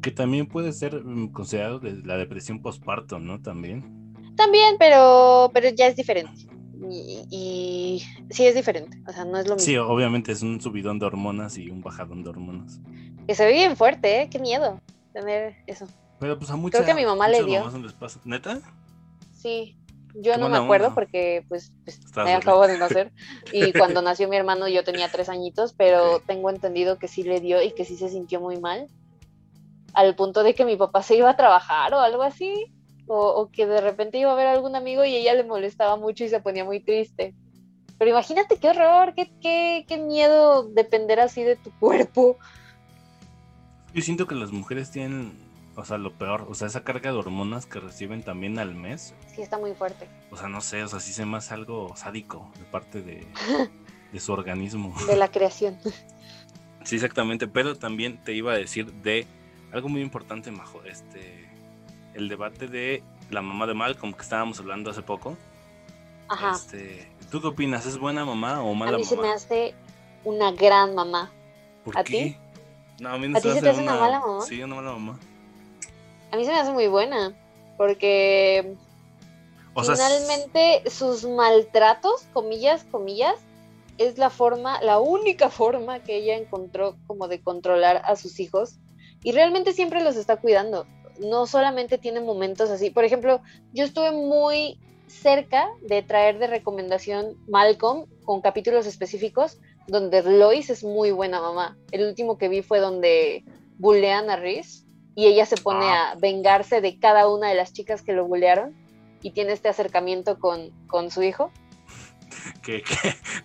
S1: Que también puede ser mm, considerado de la depresión postparto, ¿no? También.
S2: También, pero, pero ya es diferente. Y, sí es diferente, o sea, no es lo mismo.
S1: Sí, obviamente es un subidón de hormonas y un bajadón de hormonas.
S2: Que se ve bien fuerte, ¿eh? Qué miedo tener eso.
S1: Pero pues a muchas
S2: Creo que mi mamá le dio.
S1: ¿Neta?
S2: Sí, yo no me acuerdo porque pues, pues me acabo de nacer y cuando nació mi hermano yo tenía tres añitos, pero tengo entendido que sí le dio y que sí se sintió muy mal, al punto de que mi papá se iba a trabajar o algo así, o, que de repente iba a ver a algún amigo y ella le molestaba mucho y se ponía muy triste. Pero imagínate qué horror, qué, qué, qué miedo depender así de tu cuerpo.
S1: Yo siento que las mujeres tienen o sea, lo peor, o sea, esa carga de hormonas que reciben también al mes.
S2: Sí, está muy fuerte.
S1: O sea, no sé, o sea, sí se me hace algo sádico de parte de, de su organismo.
S2: De la creación.
S1: Sí, exactamente, pero también te iba a decir de algo muy importante, Majo, este, el debate de la mamá de Malcolm que estábamos hablando hace poco. Ajá. Este, ¿Tú qué opinas? ¿Es buena mamá o mala mamá?
S2: A mí se me hace una gran mamá.
S1: ¿Por
S2: ¿A
S1: qué?
S2: ti?
S1: No, a mí no
S2: ¿A se te hace una mala mamá?
S1: Sí, una mala mamá.
S2: A mí se me hace muy buena, porque finalmente sus maltratos, comillas, comillas, es la forma, la única forma que ella encontró como de controlar a sus hijos y realmente siempre los está cuidando. No solamente tiene momentos así. Por ejemplo, yo estuve muy cerca de traer de recomendación Malcolm con capítulos específicos donde Lois es muy buena mamá. El último que vi fue donde bulean a Reese y ella se pone ah. a vengarse de cada una de las chicas que lo bulearon y tiene este acercamiento con, con su hijo.
S1: Que, que,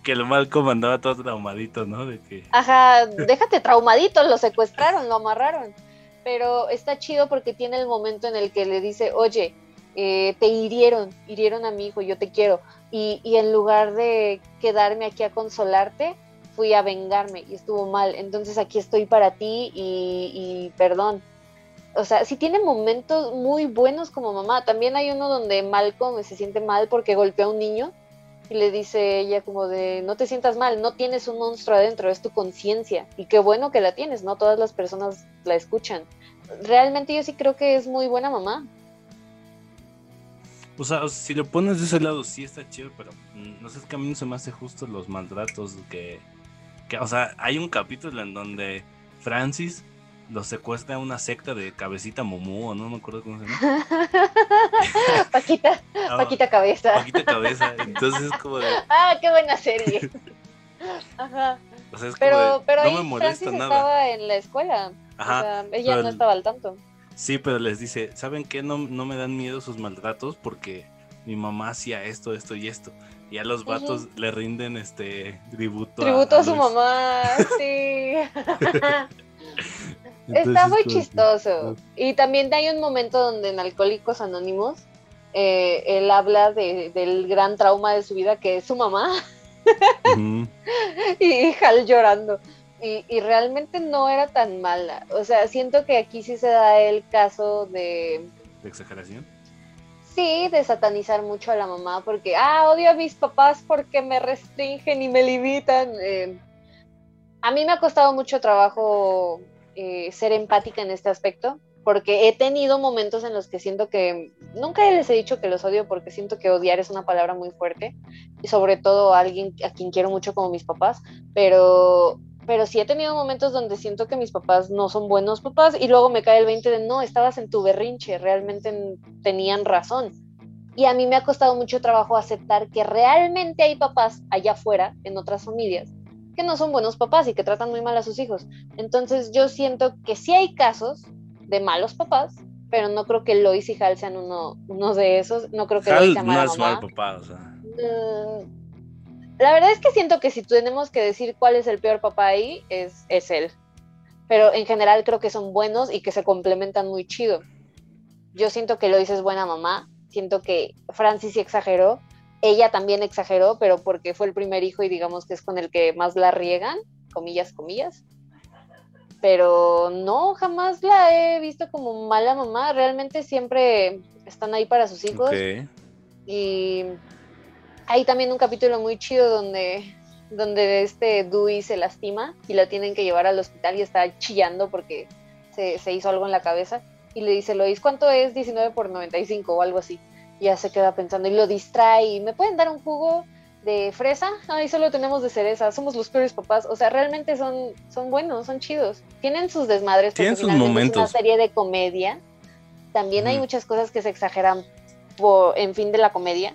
S1: que, lo mal comandaba todo traumadito, ¿no? De que...
S2: Ajá, déjate traumadito, lo secuestraron, lo amarraron. Pero está chido porque tiene el momento en el que le dice, oye, eh, te hirieron, hirieron a mi hijo, yo te quiero. Y, y en lugar de quedarme aquí a consolarte, fui a vengarme y estuvo mal. Entonces aquí estoy para ti y, y perdón o sea, sí tiene momentos muy buenos como mamá. También hay uno donde Malcolm se siente mal porque golpea a un niño y le dice ella como de, no te sientas mal, no tienes un monstruo adentro, es tu conciencia. Y qué bueno que la tienes, no todas las personas la escuchan. Realmente yo sí creo que es muy buena mamá.
S1: O sea, si lo pones de ese lado, sí está chido, pero mm, no sé, es que a mí no se me hace justo los maltratos que, que o sea, hay un capítulo en donde Francis los secuestra una secta de cabecita Momu, o no me acuerdo cómo se llama.
S2: Paquita, ah, Paquita Cabeza.
S1: Paquita Cabeza, entonces es como de...
S2: Ah, qué buena serie. Ajá.
S1: O sea, es
S2: pero,
S1: como de,
S2: pero
S1: no me molesta
S2: Francis
S1: nada.
S2: estaba en la escuela. Ajá. O sea, ella no estaba al tanto.
S1: Sí, pero les dice, ¿saben qué? No, no me dan miedo sus maltratos porque mi mamá hacía esto, esto y esto. Y a los vatos le rinden este tributo,
S2: tributo a, a su mamá, sí. Está muy chistoso. Y también hay un momento donde en Alcohólicos Anónimos eh, él habla del gran trauma de su vida que es su mamá. y Hal llorando. Y, realmente no era tan mala. O sea, siento que aquí sí se da el caso de...
S1: ¿De exageración?
S2: Sí, de satanizar mucho a la mamá porque, ah, odio a mis papás porque me restringen y me limitan. Eh, a mí me ha costado mucho trabajo eh, ser empática en este aspecto, porque he tenido momentos en los que siento que, nunca les he dicho que los odio porque siento que odiar es una palabra muy fuerte, y sobre todo a alguien a quien quiero mucho como mis papás, pero, pero sí he tenido momentos donde siento que mis papás no son buenos papás y luego me cae el 20 de no, estabas en tu berrinche, realmente tenían razón. Y a mí me ha costado mucho trabajo aceptar que realmente hay papás allá afuera, en otras familias, que no son buenos papás y que tratan muy mal a sus hijos. Entonces yo siento que sí hay casos de malos papás, pero no creo que Lois y Hal sean uno, uno de esos. No creo que
S1: Hal
S2: sea
S1: no es mal papá, o sea.
S2: Mm, la verdad es que siento que si tenemos que decir cuál es el peor papá ahí, es, es él. Pero en general creo que son buenos y que se complementan muy chido. Yo siento que Lois es buena mamá, siento que Francis sí exageró, ella también exageró, pero porque fue el primer hijo y digamos que es con el que más la riegan, comillas, comillas. Pero no, jamás la he visto como mala mamá. Realmente siempre están ahí para sus hijos. Y hay también un capítulo muy chido donde, donde este Dewey se lastima y lo tienen que llevar al hospital y está chillando porque se, se hizo algo en la cabeza. Y le dice, Lois, ¿cuánto es 19 por 95 o algo así? Ya se queda pensando y lo distrae. ¿Me pueden dar un jugo? de fresa, ay, solo tenemos de cereza, somos los peores papás. O sea, realmente son, son buenos, son chidos. Tienen sus desmadres.
S1: Tienen sus momentos.
S2: Es una serie de comedia. También hay muchas cosas que se exageran por, en fin de la comedia.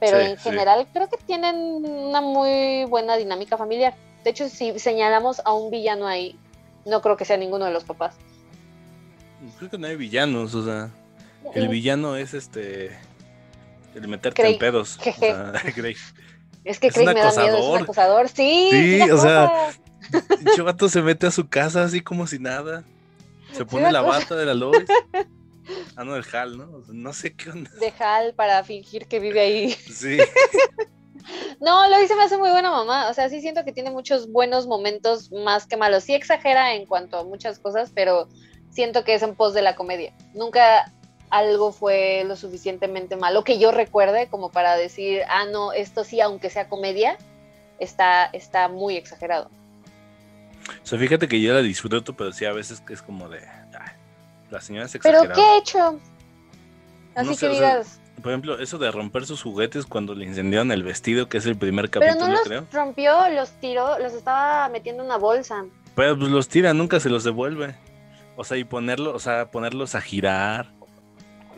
S2: Pero en general creo que tienen una muy buena dinámica familiar. De hecho, si señalamos a un villano ahí, no creo que sea ninguno de los papás.
S1: Creo que no hay villanos, o sea, el villano es este el meterte en pedos. O sea,
S2: Es que Craig me da miedo, es un acosador. Sí,
S1: sí o sea, el chavato se mete a su casa así como si nada. Se pone la bata de la Lois. Ah, no, del Hal, ¿no? no sé qué onda.
S2: De Hal para fingir que vive ahí.
S1: Sí.
S2: no, Lois se me hace muy buena mamá. O sea, sí siento que tiene muchos buenos momentos más que malos. Sí exagera en cuanto a muchas cosas, pero siento que es en pos de la comedia. Nunca algo fue lo suficientemente malo que yo recuerde como para decir, ah, no, esto sí, aunque sea comedia, está, está muy exagerado.
S1: O sea, fíjate que yo la disfruto, pero sí a veces es como de, la señora es exagerada.
S2: ¿Pero qué he hecho? Así que digas...
S1: por ejemplo, eso de romper sus juguetes cuando le incendiaron el vestido, que es el primer capítulo,
S2: pero no
S1: los
S2: rompió, los tiró, los estaba metiendo en una bolsa.
S1: Pero pues los tira, nunca se los devuelve. O sea, y ponerlo, o sea, ponerlos a girar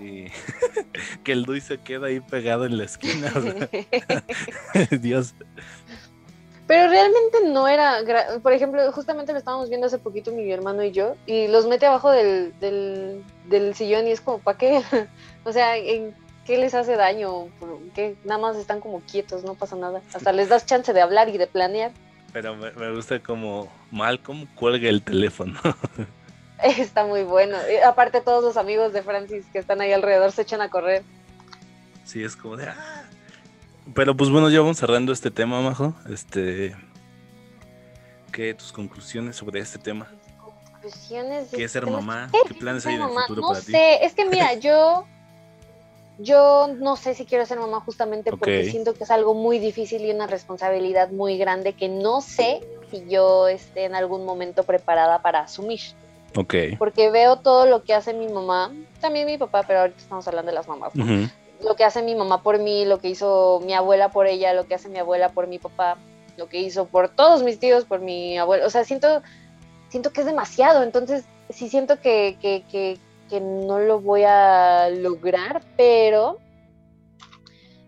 S1: que el Dui se queda ahí pegado en la esquina. Dios.
S2: Pero realmente no era, por ejemplo, justamente lo estábamos viendo hace poquito mi hermano y yo, y los mete abajo del, del, sillón y es como, ¿para qué? o sea, ¿en qué les hace daño? que Nada más están como quietos, no pasa nada. Hasta les das chance de hablar y de planear.
S1: Pero me, me gusta como Malcolm cuelga el teléfono.
S2: Está muy bueno. aparte todos los amigos de Francis que están ahí alrededor se echan a correr.
S1: Sí, es como de... Ah". Pero pues bueno, ya vamos cerrando este tema, Majo. Este... ¿Qué tus conclusiones sobre este tema?
S2: Conclusiones
S1: ¿Qué es ser mamá? ¿Qué, planes hay en el futuro para ti?
S2: No sé, es que mira, yo... Yo no sé si quiero ser mamá justamente porque siento que es algo muy difícil y una responsabilidad muy grande que no sé si yo esté en algún momento preparada para asumir. Porque veo todo lo que hace mi mamá, también mi papá, pero ahorita estamos hablando de las mamás. Lo que hace mi mamá por mí, lo que hizo mi abuela por ella, lo que hace mi abuela por mi papá, lo que hizo por todos mis tíos, por mi abuelo. O sea, siento, siento que es demasiado. Entonces, sí siento que, que, que, que no lo voy a lograr, pero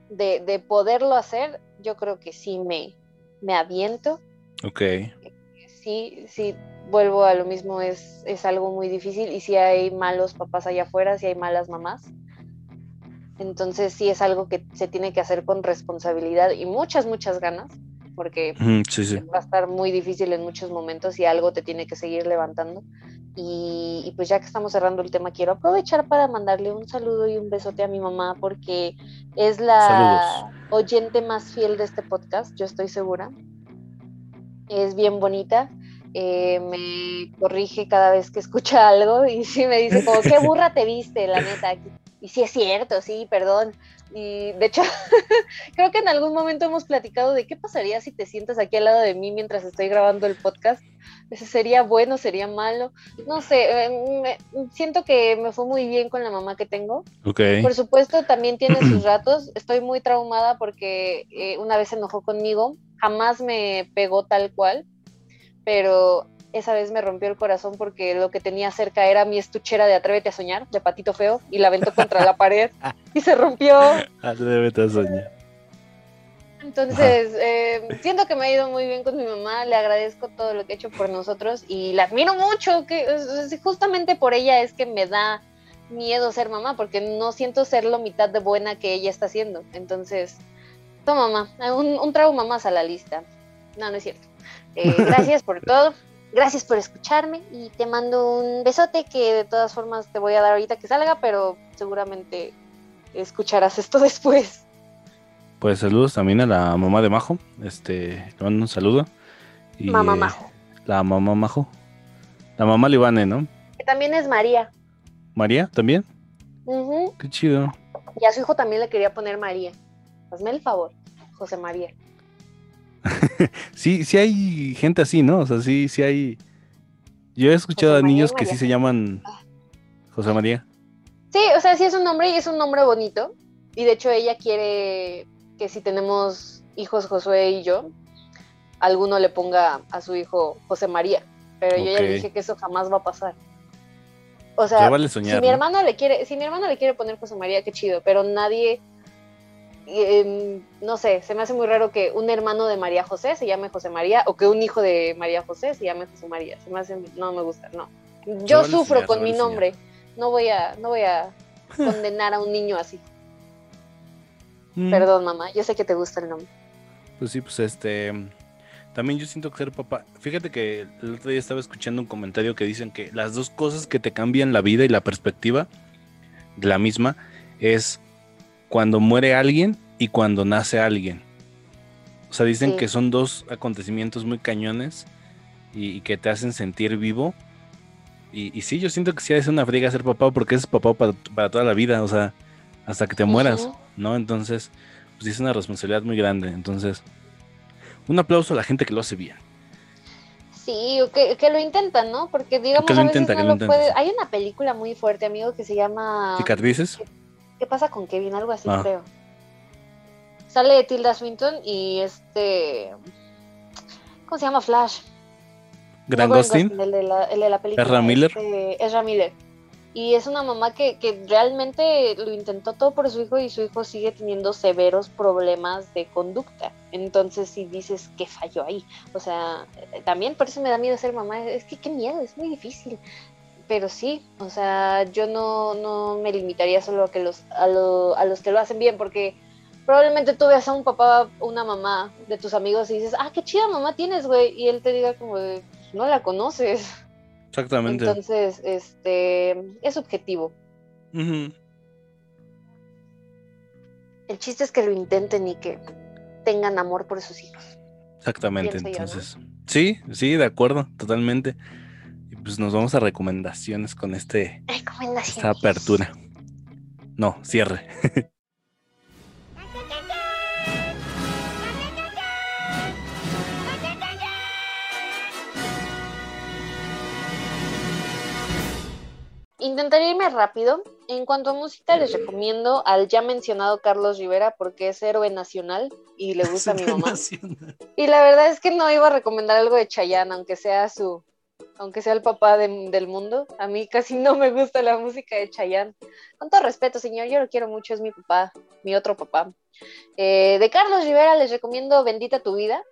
S2: de, de, poderlo hacer, yo creo que sí me, me aviento.
S1: Ok.
S2: Sí, sí, vuelvo a lo mismo, es, es algo muy difícil y si hay malos papás allá afuera, si hay malas mamás. Entonces sí es algo que se tiene que hacer con responsabilidad y muchas, muchas ganas, porque va a estar muy difícil en muchos momentos y algo te tiene que seguir levantando. Y, pues ya que estamos cerrando el tema, quiero aprovechar para mandarle un saludo y un besote a mi mamá porque es la oyente más fiel de este podcast, yo estoy segura. Es bien bonita eh, me corrige cada vez que escucha algo y sí me dice como, qué burra te viste, la neta. Y sí es cierto, sí, perdón. Y de hecho, creo que en algún momento hemos platicado de qué pasaría si te sientas aquí al lado de mí mientras estoy grabando el podcast. ¿Ese sería bueno, sería malo? No sé, eh, siento que me fue muy bien con la mamá que tengo. Por supuesto, también tiene sus ratos. Estoy muy traumada porque eh, una vez se enojó conmigo, jamás me pegó tal cual pero esa vez me rompió el corazón porque lo que tenía cerca era mi estuchera de Atrévete a soñar, de patito feo, y la aventó contra la pared y se rompió.
S1: Atrévete a soñar.
S2: Entonces, eh, siento que me ha ido muy bien con mi mamá, le agradezco todo lo que ha hecho por nosotros y la admiro mucho, que justamente por ella es que me da miedo ser mamá, porque no siento ser lo mitad de buena que ella está haciendo. Entonces, toma mamá, un, un trauma más a la lista. No, no es cierto. Eh, gracias por todo. Gracias por escucharme y te mando un besote que de todas formas te voy a dar ahorita que salga, pero seguramente escucharás esto después.
S1: Pues saludos también a la mamá de Majo. Este, te mando un saludo. Y,
S2: Mamá
S1: eh,
S2: Majo.
S1: La mamá Majo. La mamá Libane, ¿no?
S2: Que también es María.
S1: María, ¿también?
S2: Ujú.
S1: Qué chido.
S2: Y a su hijo también le quería poner María. Hazme el favor, José María.
S1: Sí, sí hay gente así, ¿no? O sea, sí, sí hay. Yo he escuchado
S2: José
S1: a niños que sí se llaman
S2: Ah.
S1: José María.
S2: Sí, o sea, sí es un nombre y es un nombre bonito. Y de hecho ella quiere que si tenemos hijos Josué y yo, alguno le ponga a su hijo José María. Pero yo ya le dije que eso jamás va a pasar. O sea,
S1: vale
S2: si
S1: soñar.
S2: mi
S1: ¿no?
S2: hermano le quiere, si mi hermano le quiere poner José María, qué chido, pero nadie, em, no sé, se me hace muy raro que un hermano de María José se llame José María o que un hijo de María José se llame José María. Se me hace, no me gusta, no. Yo sufro con mi nombre. No voy a, no voy a condenar a un niño así.
S1: Mm,
S2: Perdón, mamá, yo sé que te gusta el nombre.
S1: Pues sí, pues este. También yo siento que ser papá. Fíjate que el otro día estaba escuchando un comentario que dicen que las dos cosas que te cambian la vida y la perspectiva de la misma es cuando muere alguien y cuando nace alguien. O sea, dicen
S2: Sí.
S1: que son dos acontecimientos muy cañones y, y que te hacen sentir vivo. Y, y sí, yo siento que sí es una friega ser papá porque es papá para, para toda la vida, o sea, hasta que te mueras. ¿no? Entonces, pues es una responsabilidad muy grande. Entonces, un aplauso a la gente que lo hace bien.
S2: Sí, o que, que lo intentan, ¿no? Porque digamos,
S1: Que lo
S2: a veces
S1: intenta,
S2: no
S1: que lo
S2: lo
S1: intenta,
S2: puede-. Hay una película muy fuerte, amigo, que se llama
S1: ¿Cicatrices?
S2: ¿Qué pasa con Kevin? Algo así,
S1: Ah.
S2: creo. Sale Tilda Swinton y este. ¿Cómo se llama? Flash.
S1: Gran
S2: No, el de la, el de la película.
S1: Ezra Miller.
S2: este, Ezra Miller. Y es una mamá que, que realmente lo intentó todo por su hijo y su hijo sigue teniendo severos problemas de conducta. Entonces, si dices que falló ahí. O sea, también por eso me da miedo ser mamá. Es que qué miedo, es muy difícil. Pero sí, o sea, yo no, no me limitaría solo a, que los, a, lo- a los que lo hacen bien, porque probablemente tú veas a un papá una mamá de tus amigos y dices, ah, qué chida mamá tienes, güey. Y él te diga como, de, no la conoces.
S1: Exactamente.
S2: Entonces, este, es subjetivo.
S1: Ujú.
S2: El chiste es que lo intenten y que tengan amor por sus hijos.
S1: Exactamente,
S2: Pienso yo, ¿no?
S1: entonces. Sí, sí, de acuerdo, totalmente. Pues nos vamos a recomendaciones con este
S2: Recomendaciones.
S1: esta apertura. No, cierre.
S2: Intentaré irme rápido. En cuanto a música, les recomiendo al ya mencionado Carlos Rivera porque es héroe nacional y le gusta a mi mamá. Y la verdad es que no iba a recomendar algo de Chayanne, aunque sea su, aunque sea el papá de- del mundo. A mí casi no me gusta la música de Chayanne. Con todo respeto, señor, yo lo quiero mucho, es mi papá, mi otro papá. Eh, de Carlos Rivera les recomiendo Bendita tu vida,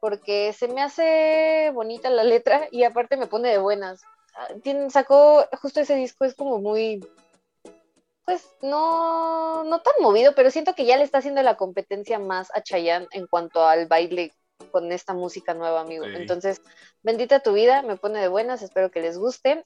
S2: porque se me hace bonita la letra y aparte me pone de buenas. Ah, sacó justo ese disco, es como muy, pues no, no tan movido, pero siento que ya le está haciendo la competencia más a Chayanne en cuanto al baile con esta música nueva, amigo. Entonces, bendita tu vida, me pone de buenas, espero que les guste.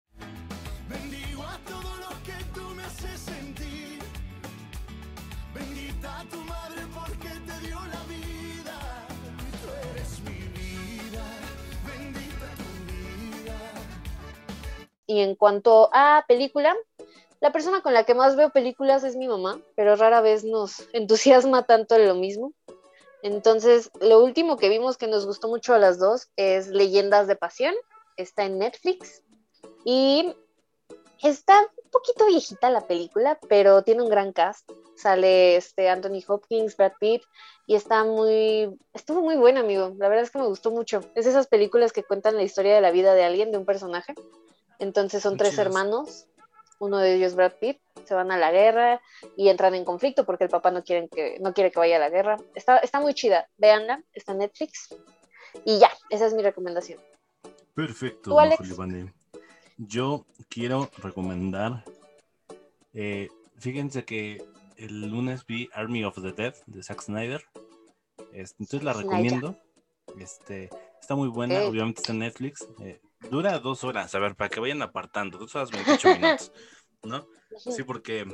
S2: Y en cuanto a película, la persona con la que más veo películas es mi mamá, pero rara vez nos entusiasma tanto en lo mismo. Entonces, lo último que vimos que nos gustó mucho a las dos es Leyendas de Pasión. Está en Netflix. Y está un poquito viejita la película, pero tiene un gran cast. Sale este Anthony Hopkins, Brad Pitt, y está muy, estuvo muy buena, amigo. La verdad es que me gustó mucho. Es esas películas que cuentan la historia de la vida de alguien, de un personaje. Entonces son tres
S1: chidas.
S2: hermanos, uno de ellos Brad Pitt, se van a la guerra y entran en conflicto porque el papá no, quieren que, no quiere que vaya a la guerra. Está, está muy chida, véanla, está en Netflix. Y ya, esa es mi recomendación.
S1: Perfecto,
S2: ¿Tú, Alex?
S1: Yo quiero recomendar. eh, fíjense que el lunes vi Army of the Dead de Zack Snyder. Este, entonces la
S2: Snyder.
S1: recomiendo. Este, está muy buena, obviamente está en Netflix. eh, dura dos horas, a ver, para que vayan apartando, dos horas 28 minutos, ¿no? Sí, porque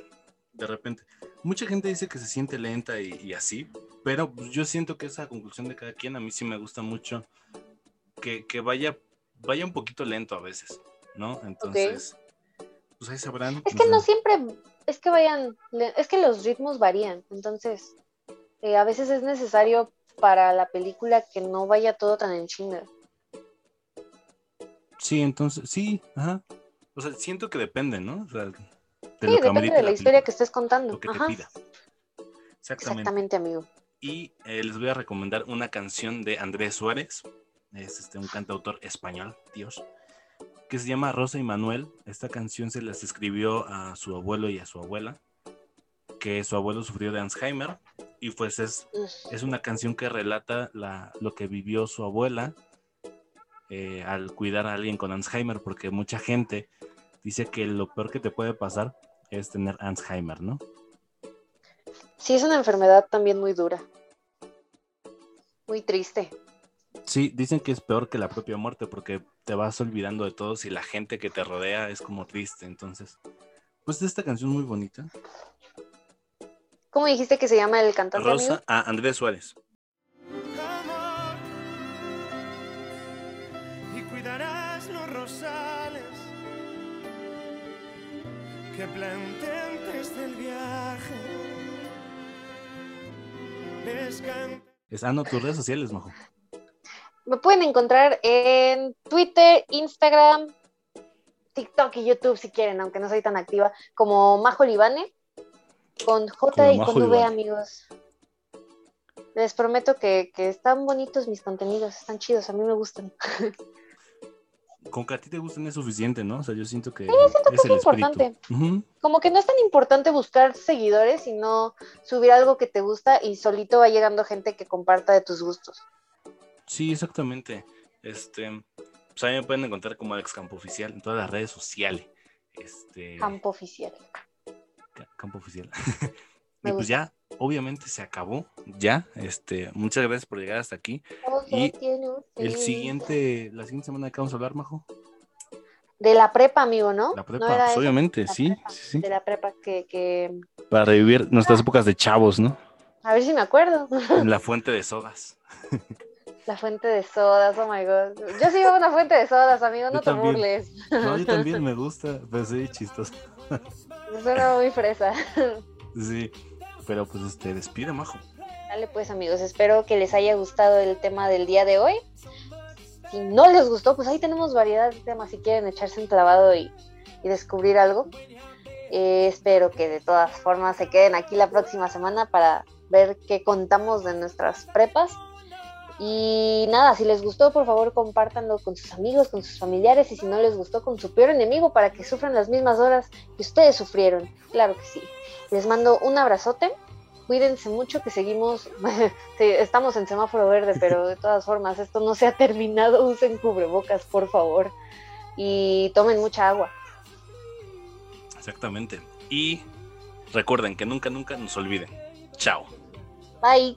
S1: de repente, mucha gente dice que se siente lenta y, y así, pero yo siento que esa conclusión de cada quien a mí sí me gusta mucho que, que vaya, vaya un poquito lento a veces, ¿no? Entonces, pues ahí sabrán.
S2: Es que no siempre, es que vayan, es que los ritmos varían, entonces eh, a veces es necesario para la película que no vaya todo tan en chinga.
S1: Sí, entonces, sí, ajá. O sea, siento que depende, ¿no? O sea, de
S2: Sí,
S1: lo que
S2: depende de la historia que estés contando.
S1: lo que te
S2: Ajá,
S1: pida. Exactamente.
S2: exactamente, amigo.
S1: Y eh, les voy a recomendar una canción de Andrés Suárez, es este, un cantautor español, Dios, que se llama Rosa y Manuel. Esta canción se las escribió a su abuelo y a su abuela, que su abuelo sufrió de Alzheimer, y pues es, es una canción que relata la, lo que vivió su abuela eh, al cuidar a alguien con Alzheimer, porque mucha gente dice que lo peor que te puede pasar es tener Alzheimer, ¿no?
S2: Sí, es una enfermedad también muy dura. Muy triste.
S1: Sí, dicen que es peor que la propia muerte porque te vas olvidando de todos y la gente que te rodea es como triste. Entonces, pues esta canción muy bonita.
S2: ¿Cómo dijiste que se llama el cantante, amigo?
S1: Rosa a Andrés Suárez.
S3: Que planté antes del viaje. Les canto
S1: Es, ah, no, tus redes sociales, Majo.
S2: Me pueden encontrar en Twitter, Instagram, TikTok y YouTube si quieren, aunque no soy tan activa, como Majo Libane, con J
S1: Como
S2: y
S1: Majo
S2: con V, amigos. Les prometo que, que están bonitos mis contenidos, están chidos, a mí me gustan.
S1: Con que a ti te gusten es suficiente, ¿no? O sea, yo siento que
S2: siento que
S1: es
S2: importante.
S1: Ujú.
S2: Como que no es tan importante buscar seguidores, sino subir algo que te gusta y solito va llegando gente que comparta de tus gustos.
S1: Sí, exactamente. Este, pues ahí me pueden encontrar como Alex Campo Oficial en todas las redes sociales. Este,
S2: Campo oficial.
S1: Ca- Campo Oficial. Y pues ya, obviamente se acabó. Ya, este, muchas gracias por llegar hasta aquí. Y El siguiente, la siguiente semana que vamos a hablar, Majo.
S2: De la prepa, amigo, ¿no?
S1: La
S2: ¿No
S1: prepa, pues, obviamente,
S2: La
S1: sí,
S2: prepa,
S1: sí, sí.
S2: De la prepa que, que...
S1: Para revivir nuestras épocas de chavos, ¿no?
S2: A ver si me acuerdo.
S1: En la fuente de sodas.
S2: La fuente de sodas, oh my god. Yo sí iba a una fuente de sodas, amigo, no
S1: Yo
S2: te
S1: también.
S2: burles.
S1: No, yo también me gusta, pero sí, chistoso.
S2: Suena muy fresa.
S1: Sí, pero pues este, despide, Majo.
S2: Dale pues, amigos, espero que les haya gustado el tema del día de hoy. Si no les gustó, pues ahí tenemos variedad de temas si quieren echarse un clavado y, y descubrir algo. Eh, espero que de todas formas se queden aquí la próxima semana para ver qué contamos de nuestras prepas. Y nada, si les gustó, por favor, compártanlo con sus amigos, con sus familiares y si no les gustó, con su peor enemigo para que sufran las mismas horas que ustedes sufrieron. Claro que sí. Les mando un abrazote. Cuídense mucho que seguimos, sí, estamos en semáforo verde, pero de todas formas esto no se ha terminado. Usen cubrebocas, por favor. Y tomen mucha agua.
S1: Exactamente. Y recuerden que nunca, nunca nos olviden. Chao.
S2: Bye.